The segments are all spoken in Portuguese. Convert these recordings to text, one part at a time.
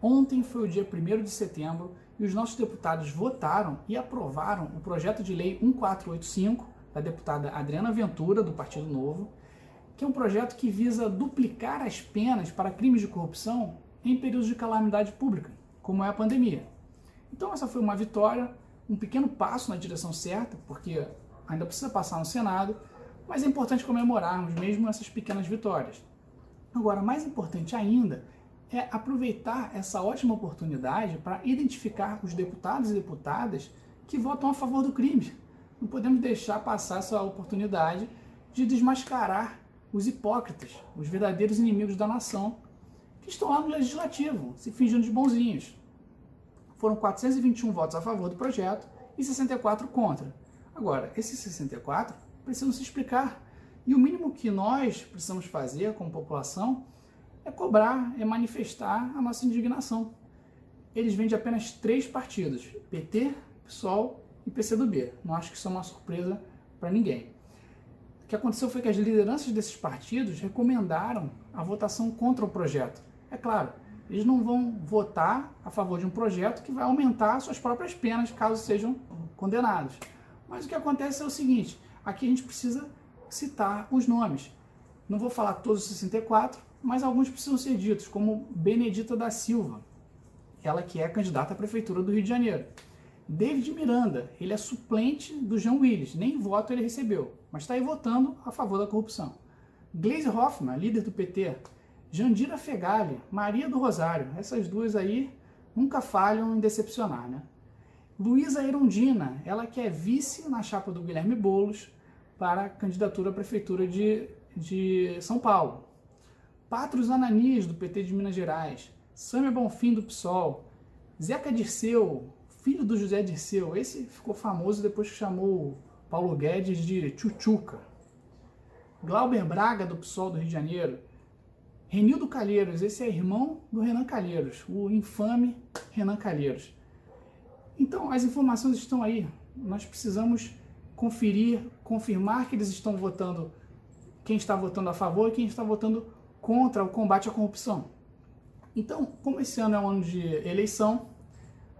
Ontem foi o dia 1 de setembro e os nossos deputados votaram e aprovaram o projeto de lei 1485 da deputada Adriana Ventura, do Partido Novo, que é um projeto que visa duplicar as penas para crimes de corrupção em períodos de calamidade pública, como é a pandemia. Então, essa foi uma vitória, um pequeno passo na direção certa, porque ainda precisa passar no Senado, mas é importante comemorarmos mesmo essas pequenas vitórias. Agora, mais importante ainda é aproveitar essa ótima oportunidade para identificar os deputados e deputadas que votam a favor do crime. Não podemos deixar passar essa oportunidade de desmascarar os hipócritas, os verdadeiros inimigos da nação, que estão lá no legislativo, se fingindo de bonzinhos. Foram 421 votos a favor do projeto e 64 contra. Agora, esses 64 precisam se explicar. E o mínimo que nós precisamos fazer como população é cobrar, é manifestar a nossa indignação. Eles vêm de apenas três partidos: PT, PSOL e PCdoB. Não acho que isso é uma surpresa para ninguém. O que aconteceu foi que as lideranças desses partidos recomendaram a votação contra o projeto. É claro, eles não vão votar a favor de um projeto que vai aumentar suas próprias penas caso sejam condenados. Mas o que acontece é o seguinte: aqui a gente precisa citar os nomes. Não vou falar todos os 64, mas alguns precisam ser ditos, como Benedita da Silva, ela que é candidata à Prefeitura do Rio de Janeiro. David Miranda, ele é suplente do João Willis, nem voto ele recebeu, mas está aí votando a favor da corrupção. Gleisi Hoffmann, líder do PT. Jandira Fegali, Maria do Rosário, essas duas aí nunca falham em decepcionar, né? Luísa Erundina, ela que é vice na chapa do Guilherme Boulos para a candidatura à Prefeitura de, de São Paulo. Patros Ananias, do PT de Minas Gerais, Sâmia Bonfim, do PSOL, Zeca Dirceu, filho do José Dirceu, esse ficou famoso depois que chamou Paulo Guedes de Chuchuca. Glauber Braga, do PSOL do Rio de Janeiro, Renildo Calheiros, esse é irmão do Renan Calheiros, o infame Renan Calheiros. Então, as informações estão aí. Nós precisamos conferir, confirmar que eles estão votando, quem está votando a favor e quem está votando contra o combate à corrupção. Então, como esse ano é um ano de eleição,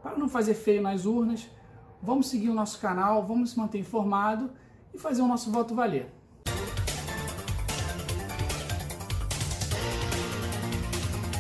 para não fazer feio nas urnas, vamos seguir o nosso canal, vamos se manter informado e fazer o nosso voto valer.